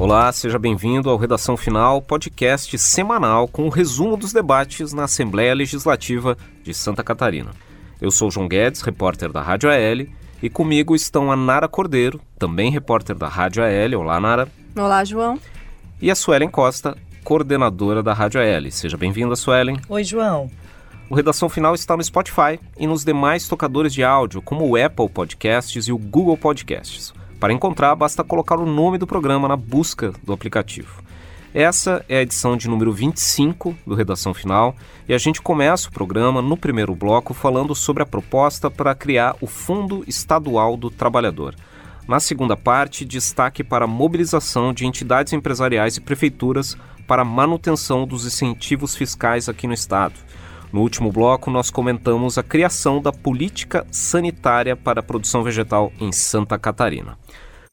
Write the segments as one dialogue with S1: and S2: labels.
S1: Olá, seja bem-vindo ao Redação Final, podcast semanal com o resumo dos debates na Assembleia Legislativa de Santa Catarina. Eu sou João Guedes, repórter da Rádio AL, e comigo estão a Nara Cordeiro, também repórter da Rádio AL. Olá, Nara.
S2: Olá, João.
S1: E a Suelen Costa, coordenadora da Rádio AL. Seja bem-vinda, Suelen.
S3: Oi, João.
S1: O Redação Final está no Spotify e nos demais tocadores de áudio, como o Apple Podcasts e o Google Podcasts. Para encontrar, basta colocar o nome do programa na busca do aplicativo. Essa é a edição de número 25 do Redação Final e a gente começa o programa no primeiro bloco falando sobre a proposta para criar o Fundo Estadual do Trabalhador. Na segunda parte, destaque para a mobilização de entidades empresariais e prefeituras para a manutenção dos incentivos fiscais aqui no estado. No último bloco, nós comentamos a criação da política sanitária para a produção vegetal em Santa Catarina.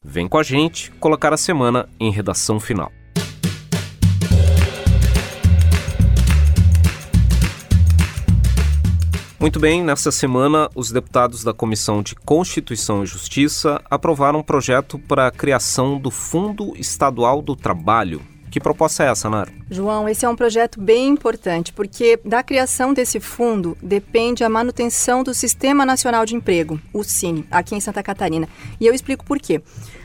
S1: Vem com a gente colocar a semana em redação final. Muito bem, nessa semana, os deputados da Comissão de Constituição e Justiça aprovaram um projeto para a criação do Fundo Estadual do Trabalho. Que proposta é essa, Nara?
S2: João, esse é um projeto bem importante, porque da criação desse fundo depende a manutenção do Sistema Nacional de Emprego, o Cine, aqui em Santa Catarina. E eu explico por quê.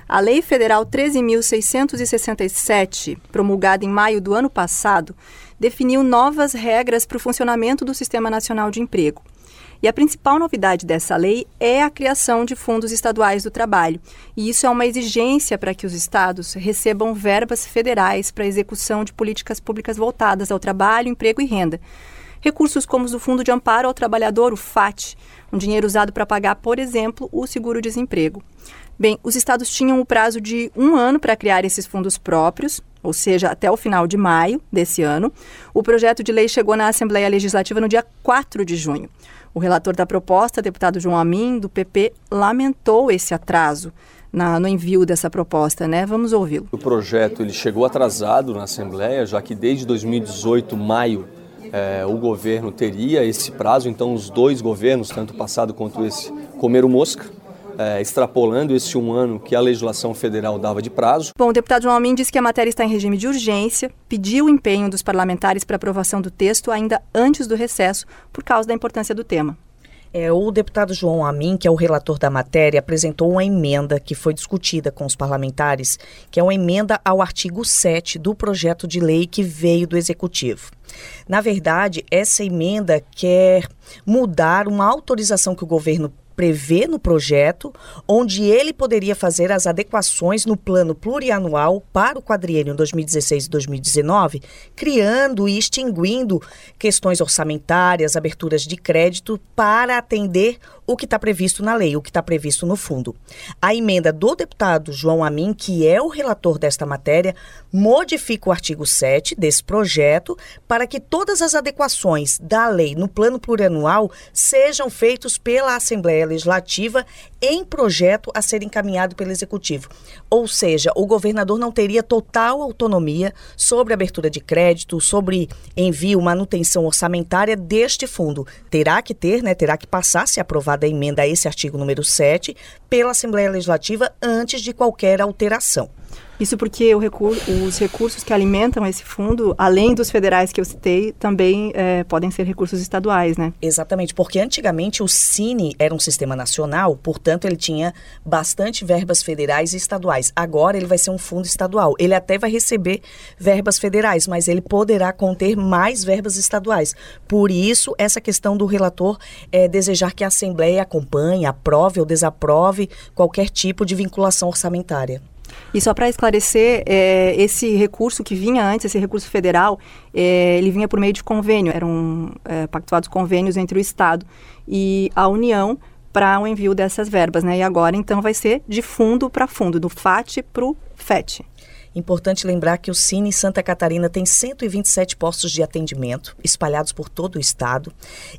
S2: A Lei Federal 13.667, promulgada em maio do ano passado, definiu novas regras para o funcionamento do Sistema Nacional de Emprego. E a principal novidade dessa lei é a criação de fundos estaduais do trabalho. E isso é uma exigência para que os estados recebam verbas federais para a execução de políticas públicas voltadas ao trabalho, emprego e renda. Recursos como os do Fundo de Amparo ao Trabalhador, o FAT, um dinheiro usado para pagar, por exemplo, o seguro-desemprego. Bem, os estados tinham o prazo de um ano para criar esses fundos próprios, ou seja, até o final de maio desse ano. O projeto de lei chegou na Assembleia Legislativa no dia 4 de junho. O relator da proposta, deputado João Amin, do PP, lamentou esse atraso. Na, no envio dessa proposta, né? Vamos ouvi-lo.
S4: O projeto ele chegou atrasado na Assembleia, já que desde 2018, maio, eh, o governo teria esse prazo, então os dois governos, tanto o passado quanto esse, comeram mosca é, extrapolando esse um ano que a legislação federal dava de prazo.
S2: Bom, o deputado João Almin disse que a matéria está em regime de urgência, pediu o empenho dos parlamentares para aprovação do texto ainda antes do recesso, por causa da importância do tema.
S3: É, o deputado João Amin, que é o relator da matéria, apresentou uma emenda que foi discutida com os parlamentares, que é uma emenda ao artigo 7 do projeto de lei que veio do Executivo. Na verdade, essa emenda quer mudar uma autorização que o governo prevê no projeto, onde ele poderia fazer as adequações no plano plurianual para o quadriênio 2016 e 2019, criando e extinguindo questões orçamentárias, aberturas de crédito para atender o que está previsto na lei, o que está previsto no fundo. A emenda do deputado João Amin, que é o relator desta matéria, modifica o artigo 7 desse projeto para que todas as adequações da lei no plano plurianual sejam feitas pela Assembleia Legislativa em projeto a ser encaminhado pelo Executivo. Ou seja, o governador não teria total autonomia sobre abertura de crédito, sobre envio, manutenção orçamentária deste fundo. Terá que ter, né, terá que passar, se aprovada a emenda a esse artigo número 7 pela Assembleia Legislativa antes de qualquer alteração.
S2: Isso porque recur os recursos que alimentam esse fundo, além dos federais que eu citei, também é, podem ser recursos estaduais, né?
S3: Exatamente, porque antigamente o Cine era um sistema nacional, portanto ele tinha bastante verbas federais e estaduais. Agora ele vai ser um fundo estadual. Ele até vai receber verbas federais, mas ele poderá conter mais verbas estaduais. Por isso, essa questão do relator é desejar que a Assembleia acompanhe, aprove ou desaprove qualquer tipo de vinculação orçamentária.
S2: E só para esclarecer, é, esse recurso que vinha antes, esse recurso federal, é, ele vinha por meio de convênio, eram é, pactuados convênios entre o Estado e a União para o envio dessas verbas, né? E agora, então, vai ser de fundo para fundo, do FAT para o FET.
S3: Importante lembrar que o Cine Santa Catarina tem 127 postos de atendimento espalhados por todo o estado.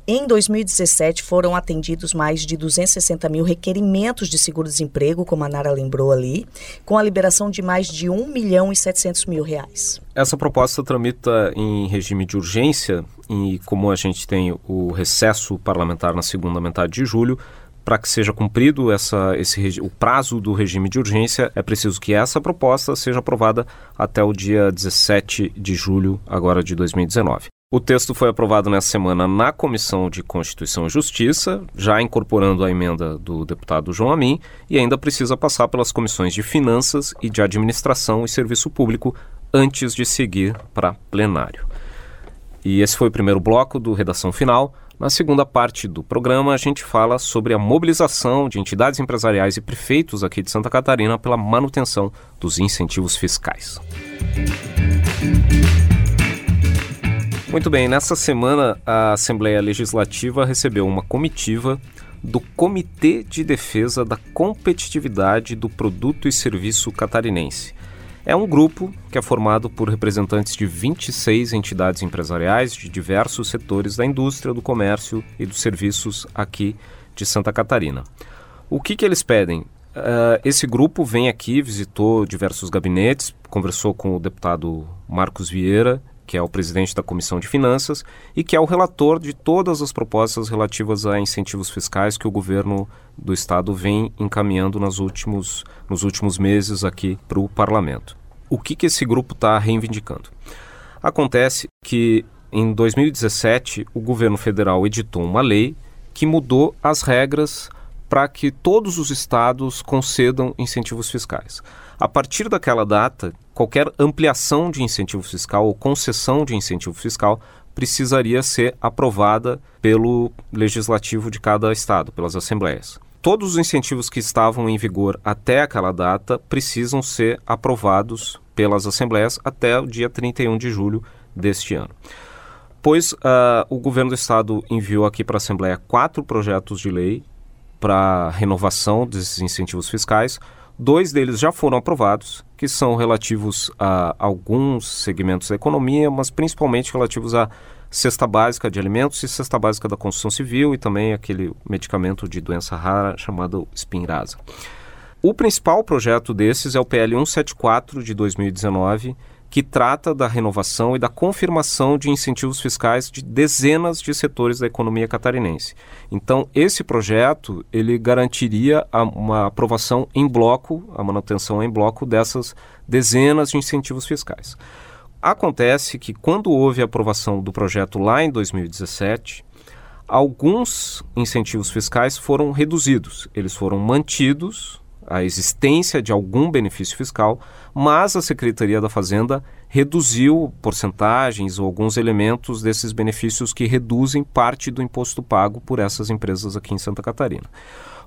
S3: Em 2017 foram atendidos mais de 260 mil requerimentos de seguro-desemprego, como a Nara lembrou ali, com a liberação de mais de 1 milhão e 700 mil reais.
S1: Essa proposta tramita em regime de urgência e como a gente tem o recesso parlamentar na segunda metade de julho, para que seja cumprido essa, esse, o prazo do regime de urgência, é preciso que essa proposta seja aprovada até o dia 17 de julho agora de 2019. O texto foi aprovado nessa semana na Comissão de Constituição e Justiça, já incorporando a emenda do deputado João Amin, e ainda precisa passar pelas comissões de Finanças e de Administração e Serviço Público antes de seguir para plenário. E esse foi o primeiro bloco do Redação Final. Na segunda parte do programa, a gente fala sobre a mobilização de entidades empresariais e prefeitos aqui de Santa Catarina pela manutenção dos incentivos fiscais. Muito bem, nessa semana a Assembleia Legislativa recebeu uma comitiva do Comitê de Defesa da Competitividade do Produto e Serviço Catarinense. É um grupo que é formado por representantes de 26 entidades empresariais de diversos setores da indústria, do comércio e dos serviços aqui de Santa Catarina. O que, que eles pedem? Uh, esse grupo vem aqui, visitou diversos gabinetes, conversou com o deputado Marcos Vieira que é o presidente da Comissão de Finanças e que é o relator de todas as propostas relativas a incentivos fiscais que o governo do estado vem encaminhando nos últimos, nos últimos meses aqui para o parlamento. O que, que esse grupo está reivindicando? Acontece que em 2017 o governo federal editou uma lei que mudou as regras para que todos os estados concedam incentivos fiscais. A partir daquela data, qualquer ampliação de incentivo fiscal ou concessão de incentivo fiscal precisaria ser aprovada pelo legislativo de cada estado, pelas assembleias. Todos os incentivos que estavam em vigor até aquela data precisam ser aprovados pelas assembleias até o dia 31 de julho deste ano. Pois uh, o governo do estado enviou aqui para a Assembleia quatro projetos de lei para renovação desses incentivos fiscais. Dois deles já foram aprovados, que são relativos a alguns segmentos da economia, mas principalmente relativos à cesta básica de alimentos e cesta básica da construção civil e também aquele medicamento de doença rara chamado Spinraza. O principal projeto desses é o PL 174 de 2019, que trata da renovação e da confirmação de incentivos fiscais de dezenas de setores da economia catarinense. Então, esse projeto ele garantiria uma aprovação em bloco, a manutenção em bloco dessas dezenas de incentivos fiscais. Acontece que quando houve a aprovação do projeto lá em 2017, alguns incentivos fiscais foram reduzidos, eles foram mantidos a existência de algum benefício fiscal, mas a Secretaria da Fazenda reduziu porcentagens ou alguns elementos desses benefícios que reduzem parte do imposto pago por essas empresas aqui em Santa Catarina.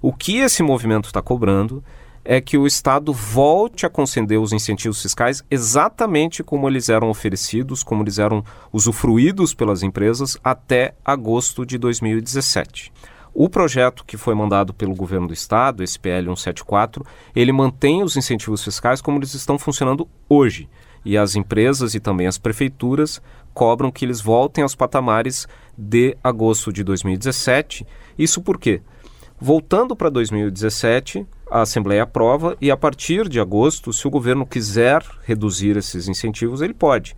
S1: O que esse movimento está cobrando é que o Estado volte a conceder os incentivos fiscais exatamente como eles eram oferecidos, como eles eram usufruídos pelas empresas até agosto de 2017. O projeto que foi mandado pelo governo do estado, esse PL 174, ele mantém os incentivos fiscais como eles estão funcionando hoje. E as empresas e também as prefeituras cobram que eles voltem aos patamares de agosto de 2017. Isso por quê? Voltando para 2017, a Assembleia aprova e a partir de agosto, se o governo quiser reduzir esses incentivos, ele pode.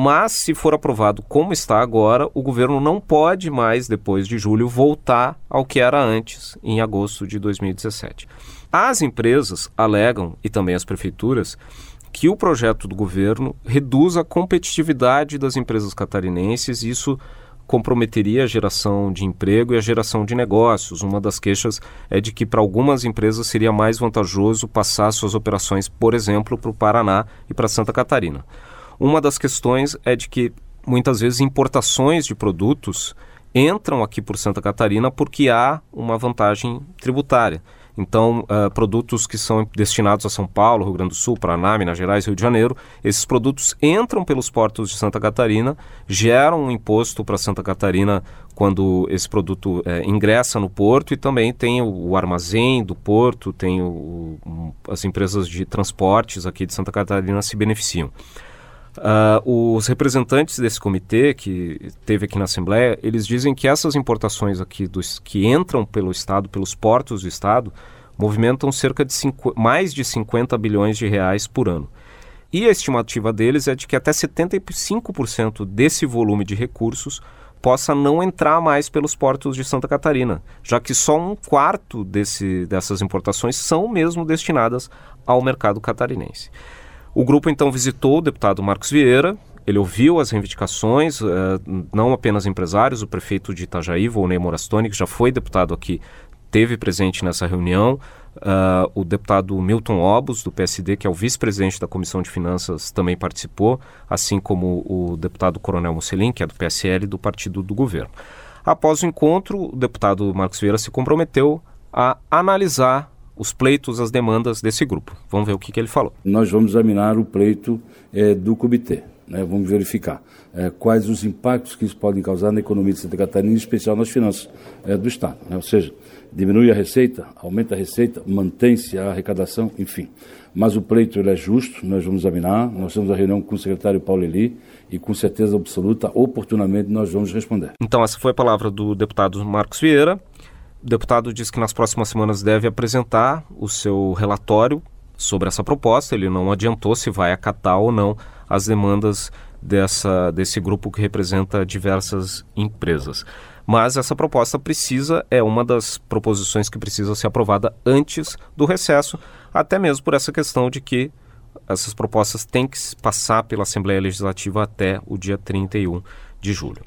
S1: Mas, se for aprovado como está agora, o governo não pode mais, depois de julho, voltar ao que era antes, em agosto de 2017. As empresas alegam, e também as prefeituras, que o projeto do governo reduz a competitividade das empresas catarinenses isso comprometeria a geração de emprego e a geração de negócios. Uma das queixas é de que para algumas empresas seria mais vantajoso passar suas operações, por exemplo, para o Paraná e para Santa Catarina. Uma das questões é de que muitas vezes importações de produtos entram aqui por Santa Catarina porque há uma vantagem tributária. Então, uh, produtos que são destinados a São Paulo, Rio Grande do Sul, Paraná, Minas Gerais, Rio de Janeiro, esses produtos entram pelos portos de Santa Catarina, geram um imposto para Santa Catarina quando esse produto é, ingressa no porto e também tem o, o armazém do porto, tem o, o, as empresas de transportes aqui de Santa Catarina se beneficiam. Uh, os representantes desse comitê que teve aqui na Assembleia, eles dizem que essas importações aqui dos, que entram pelo Estado, pelos portos do Estado, movimentam cerca de cinco, mais de 50 bilhões de reais por ano. E a estimativa deles é de que até 75% desse volume de recursos possa não entrar mais pelos portos de Santa Catarina, já que só um quarto desse, dessas importações são mesmo destinadas ao mercado catarinense. O grupo então visitou o deputado Marcos Vieira, ele ouviu as reivindicações, eh, não apenas empresários, o prefeito de Itajaí, Volney Morastoni, que já foi deputado aqui, teve presente nessa reunião, Uh, o deputado Milton Obos, do PSD, que é o vice-presidente da Comissão de Finanças, também participou, assim como o deputado Coronel Mussolini, que é do PSL do partido do governo. Após o encontro, o deputado Marcos Vieira se comprometeu a analisar os pleitos, as demandas desse grupo. Vamos ver o que, que ele falou.
S5: Nós vamos examinar o pleito é, do comitê. Né? Vamos verificar é, quais os impactos que isso pode causar na economia de Santa Catarina, em especial nas finanças é, do Estado. Né? Ou seja, diminui a receita, aumenta a receita, mantém-se a arrecadação, enfim. Mas o pleito é justo, nós vamos examinar, nós temos a reunião com o secretário Paulo Eli e com certeza absoluta, oportunamente, nós vamos responder.
S1: Então, essa foi a palavra do deputado Marcos Vieira. O deputado disse que nas próximas semanas deve apresentar o seu relatório sobre essa proposta. Ele não adiantou se vai acatar ou não as demandas dessa, desse grupo que representa diversas empresas. Mas essa proposta precisa, é uma das proposições que precisa ser aprovada antes do recesso, até mesmo por essa questão de que essas propostas têm que passar pela Assembleia Legislativa até o dia 31 de julho.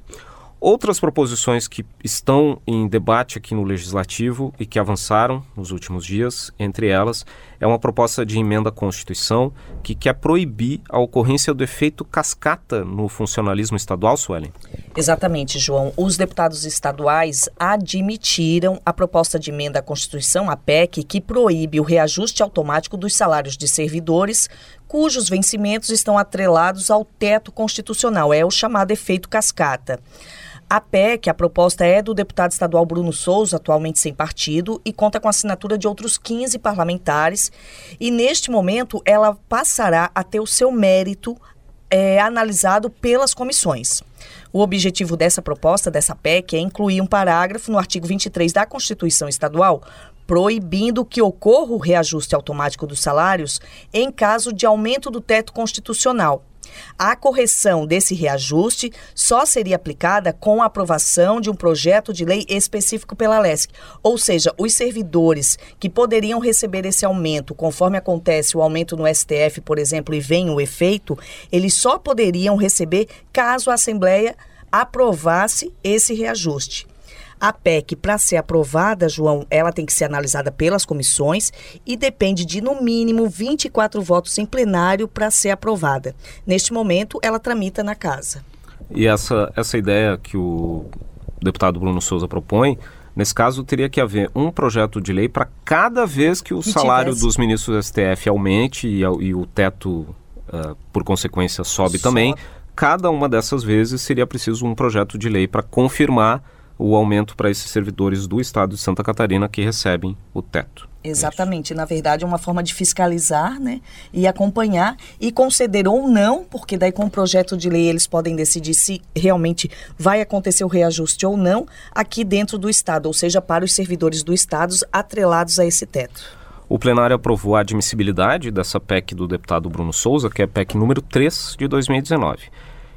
S1: Outras proposições que estão em debate aqui no Legislativo e que avançaram nos últimos dias, entre elas, é uma proposta de emenda à Constituição que quer proibir a ocorrência do efeito cascata no funcionalismo estadual, Suelen.
S3: Exatamente, João. Os deputados estaduais admitiram a proposta de emenda à Constituição, a PEC, que proíbe o reajuste automático dos salários de servidores cujos vencimentos estão atrelados ao teto constitucional, é o chamado efeito cascata. A PEC, a proposta é do deputado estadual Bruno Souza, atualmente sem partido, e conta com a assinatura de outros 15 parlamentares. E neste momento ela passará a ter o seu mérito é, analisado pelas comissões. O objetivo dessa proposta, dessa PEC, é incluir um parágrafo no artigo 23 da Constituição Estadual proibindo que ocorra o reajuste automático dos salários em caso de aumento do teto constitucional a correção desse reajuste só seria aplicada com a aprovação de um projeto de lei específico pela LESC, ou seja, os servidores que poderiam receber esse aumento, conforme acontece o aumento no STF, por exemplo, e vem o efeito, eles só poderiam receber caso a Assembleia aprovasse esse reajuste. A PEC, para ser aprovada, João, ela tem que ser analisada pelas comissões e depende de, no mínimo, 24 votos em plenário para ser aprovada. Neste momento, ela tramita na casa.
S1: E essa, essa ideia que o deputado Bruno Souza propõe, nesse caso, teria que haver um projeto de lei para cada vez que o que salário tivesse. dos ministros do STF aumente e, e o teto, uh, por consequência, sobe Só. também. Cada uma dessas vezes seria preciso um projeto de lei para confirmar o aumento para esses servidores do estado de Santa Catarina que recebem o teto.
S3: Exatamente. Na verdade, é uma forma de fiscalizar né, e acompanhar e conceder ou não, porque daí com o projeto de lei eles podem decidir se realmente vai acontecer o reajuste ou não aqui dentro do Estado, ou seja, para os servidores do Estado atrelados a esse teto.
S1: O plenário aprovou a admissibilidade dessa PEC do deputado Bruno Souza, que é a PEC número 3 de 2019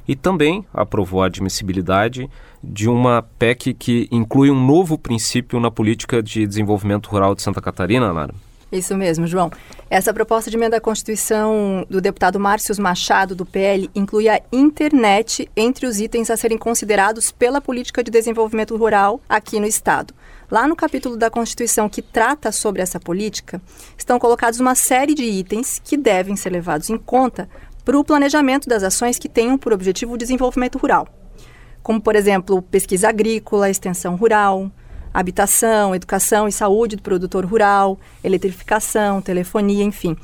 S1: e também aprovou a admissibilidade de uma PEC que inclui um novo princípio na política de desenvolvimento rural de Santa Catarina, Nara.
S2: Isso mesmo, João. Essa proposta de emenda à Constituição do deputado Márcio Machado, do PL, inclui a internet entre os itens a serem considerados pela política de desenvolvimento rural aqui no Estado. Lá no capítulo da Constituição que trata sobre essa política, estão colocados uma série de itens que devem ser levados em conta para o planejamento das ações que tenham por objetivo o desenvolvimento rural, como, por exemplo, pesquisa agrícola, extensão rural, habitação, educação e saúde do produtor rural, eletrificação, telefonia, enfim.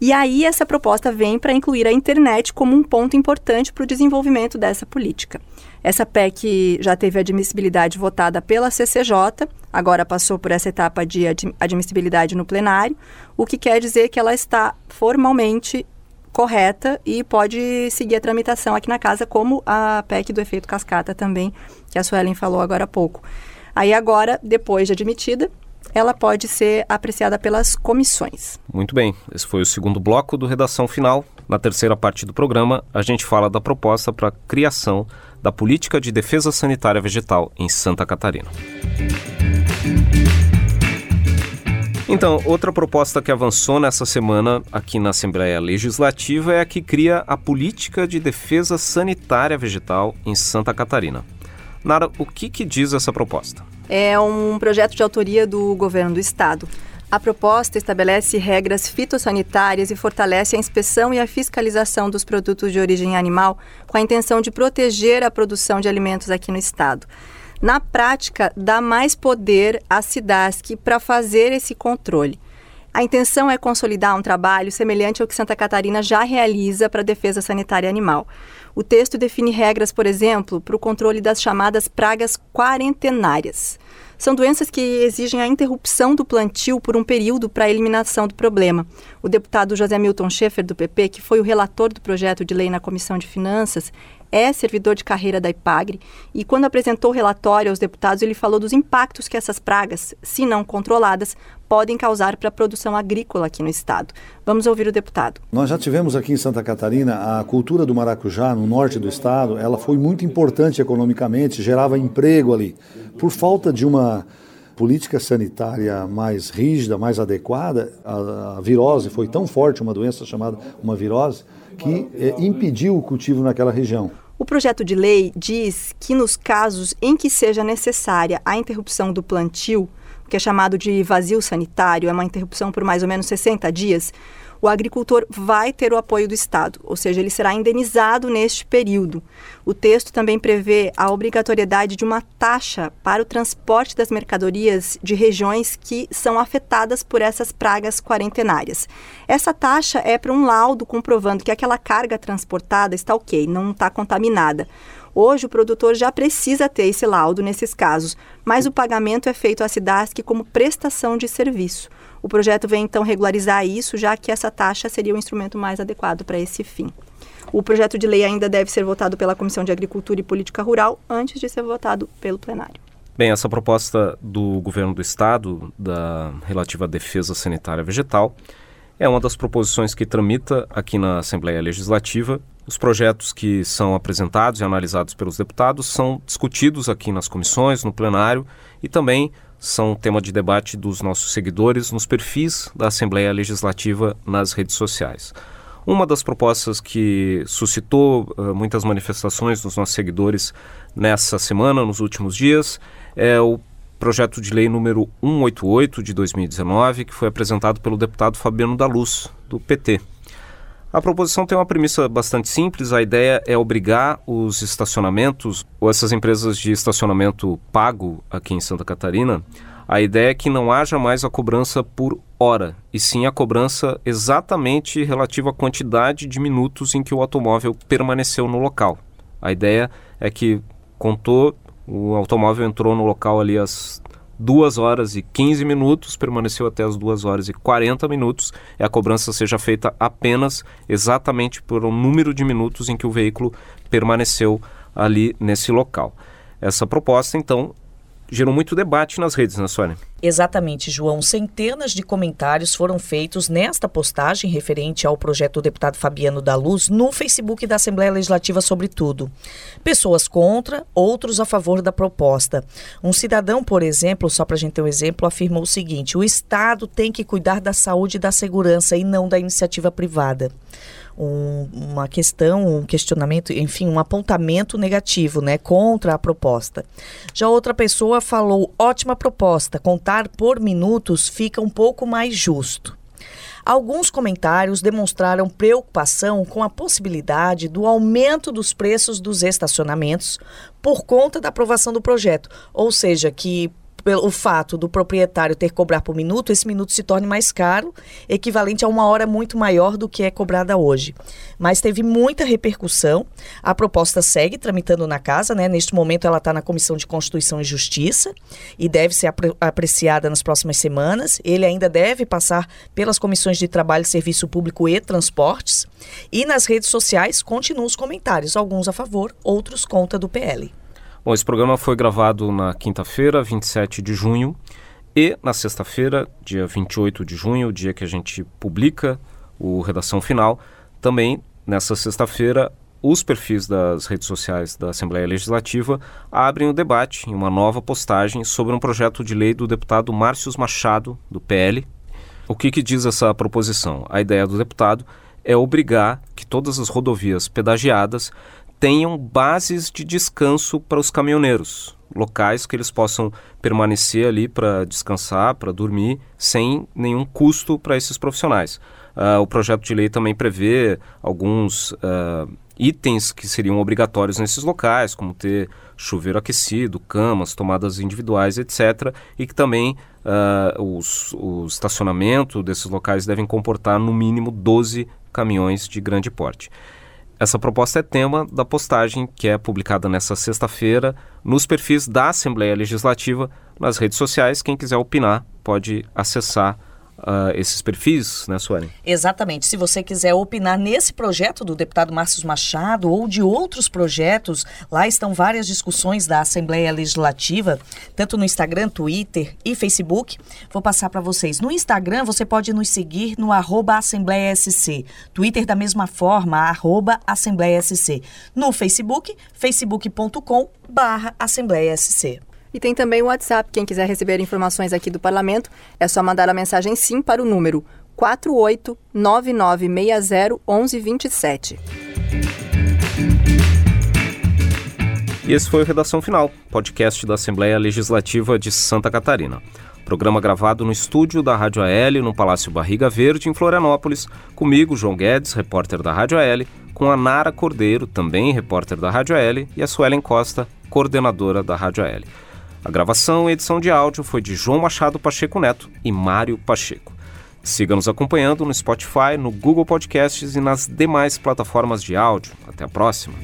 S2: E aí essa proposta vem para incluir a internet como um ponto importante para o desenvolvimento dessa política. Essa PEC já teve admissibilidade votada pela CCJ, agora passou por essa etapa de admissibilidade no plenário, o que quer dizer que ela está formalmente correta e pode seguir a tramitação aqui na casa, como a PEC do efeito cascata também, que a Suelen falou agora há pouco. Aí agora, depois de admitida, ela pode ser apreciada pelas comissões.
S1: Muito bem, esse foi o segundo bloco do Redação Final. Na terceira parte do programa, a gente fala da proposta para a criação da Política de Defesa Sanitária Vegetal em Santa Catarina. Então, outra proposta que avançou nessa semana aqui na Assembleia Legislativa é a que cria a Política de Defesa Sanitária Vegetal em Santa Catarina. Nara, o que, que diz essa proposta?
S2: É um projeto de autoria do governo do estado. A proposta estabelece regras fitossanitárias e fortalece a inspeção e a fiscalização dos produtos de origem animal com a intenção de proteger a produção de alimentos aqui no estado na prática, dá mais poder à SIDASC para fazer esse controle. A intenção é consolidar um trabalho semelhante ao que Santa Catarina já realiza para a defesa sanitária animal. O texto define regras, por exemplo, para o controle das chamadas pragas quarentenárias. São doenças que exigem a interrupção do plantio por um período para a eliminação do problema. O deputado José Milton Schaefer, do PP, que foi o relator do projeto de lei na Comissão de Finanças, é servidor de carreira da IPAGRE e, quando apresentou o relatório aos deputados, ele falou dos impactos que essas pragas, se não controladas, podem causar para a produção agrícola aqui no estado. Vamos ouvir o deputado.
S6: Nós já tivemos aqui em Santa Catarina a cultura do maracujá no norte do estado, ela foi muito importante economicamente, gerava emprego ali. Por falta de uma política sanitária mais rígida, mais adequada, a, a virose foi tão forte, uma doença chamada uma virose, que é, impediu o cultivo naquela região.
S2: O projeto de lei diz que nos casos em que seja necessária a interrupção do plantio, que é chamado de vazio sanitário, é uma interrupção por mais ou menos 60 dias, o agricultor vai ter o apoio do Estado, ou seja, ele será indenizado neste período. O texto também prevê a obrigatoriedade de uma taxa para o transporte das mercadorias de regiões que são afetadas por essas pragas quarentenárias. Essa taxa é para um laudo comprovando que aquela carga transportada está ok, não está contaminada. Hoje, o produtor já precisa ter esse laudo nesses casos, mas o pagamento é feito à SIDASC como prestação de serviço. O projeto vem então regularizar isso, já que essa taxa seria o instrumento mais adequado para esse fim. O projeto de lei ainda deve ser votado pela Comissão de Agricultura e Política Rural antes de ser votado pelo plenário.
S1: Bem, essa proposta do governo do estado, da relativa à defesa sanitária vegetal, é uma das proposições que tramita aqui na Assembleia Legislativa. Os projetos que são apresentados e analisados pelos deputados são discutidos aqui nas comissões, no plenário e também são tema de debate dos nossos seguidores nos perfis da Assembleia Legislativa nas redes sociais. Uma das propostas que suscitou uh, muitas manifestações dos nossos seguidores nessa semana, nos últimos dias, é o projeto de lei número 188 de 2019, que foi apresentado pelo deputado Fabiano da Luz, do PT. A proposição tem uma premissa bastante simples. A ideia é obrigar os estacionamentos, ou essas empresas de estacionamento pago aqui em Santa Catarina, a ideia é que não haja mais a cobrança por hora, e sim a cobrança exatamente relativa à quantidade de minutos em que o automóvel permaneceu no local. A ideia é que contou, o automóvel entrou no local ali às 2 horas e 15 minutos, permaneceu até as 2 horas e 40 minutos, e a cobrança seja feita apenas exatamente por um número de minutos em que o veículo permaneceu ali nesse local. Essa proposta, então, gerou muito debate nas redes, né, Sônia?
S3: Exatamente, João. Centenas de comentários foram feitos nesta postagem referente ao projeto do deputado Fabiano da Luz no Facebook da Assembleia Legislativa, sobretudo. Pessoas contra, outros a favor da proposta. Um cidadão, por exemplo, só para a gente ter um exemplo, afirmou o seguinte: o Estado tem que cuidar da saúde e da segurança e não da iniciativa privada um, uma questão, um questionamento, enfim, um apontamento negativo, né, contra a proposta. Já outra pessoa falou: ótima proposta, contar por minutos fica um pouco mais justo. Alguns comentários demonstraram preocupação com a possibilidade do aumento dos preços dos estacionamentos por conta da aprovação do projeto, ou seja, que pelo fato do proprietário ter que cobrar por minuto, esse minuto se torne mais caro, equivalente a uma hora muito maior do que é cobrada hoje. Mas teve muita repercussão. A proposta segue tramitando na casa, né? Neste momento ela está na Comissão de Constituição e Justiça e deve ser apre apreciada nas próximas semanas. Ele ainda deve passar pelas comissões de Trabalho, Serviço Público e Transportes. E nas redes sociais continuam os comentários, alguns a favor, outros contra do PL.
S1: Bom, esse programa foi gravado na quinta-feira, 27 de junho, e na sexta-feira, dia 28 de junho, o dia que a gente publica o Redação Final, também nessa sexta-feira os perfis das redes sociais da Assembleia Legislativa abrem o debate em uma nova postagem sobre um projeto de lei do deputado Márcio Machado, do PL. O que, que diz essa proposição? A ideia do deputado é obrigar que todas as rodovias pedagiadas tenham bases de descanso para os caminhoneiros, locais que eles possam permanecer ali para descansar, para dormir, sem nenhum custo para esses profissionais. Uh, o projeto de lei também prevê alguns uh, itens que seriam obrigatórios nesses locais, como ter chuveiro aquecido, camas, tomadas individuais, etc. E que também uh, os, o estacionamento desses locais devem comportar no mínimo 12 caminhões de grande porte. Essa proposta é tema da postagem que é publicada nesta sexta-feira nos perfis da Assembleia Legislativa nas redes sociais. Quem quiser opinar pode acessar uh, esses perfis, né, Suane?
S3: Exatamente. Se você quiser opinar nesse projeto do deputado Márcio Machado ou de outros projetos, lá estão várias discussões da Assembleia Legislativa, tanto no Instagram, Twitter e Facebook. Vou passar para vocês. No Instagram, você pode nos seguir no arroba Assembleia SC. Twitter, da mesma forma, arroba Assembleia SC. No Facebook, facebook.com barra Assembleia SC.
S2: E tem também o WhatsApp. Quem quiser receber informações aqui do Parlamento, é só mandar a mensagem sim para o número 4899601127.
S1: E esse foi o Redação Final, podcast da Assembleia Legislativa de Santa Catarina. Programa gravado no estúdio da Rádio AL, no Palácio Barriga Verde, em Florianópolis, comigo, João Guedes, repórter da Rádio AL, com a Nara Cordeiro, também repórter da Rádio AL, e a Suelen Costa, coordenadora da Rádio AL. A gravação e edição de áudio foi de João Machado Pacheco Neto e Mário Pacheco. Siga nos acompanhando no Spotify, no Google Podcasts e nas demais plataformas de áudio. Até a próxima!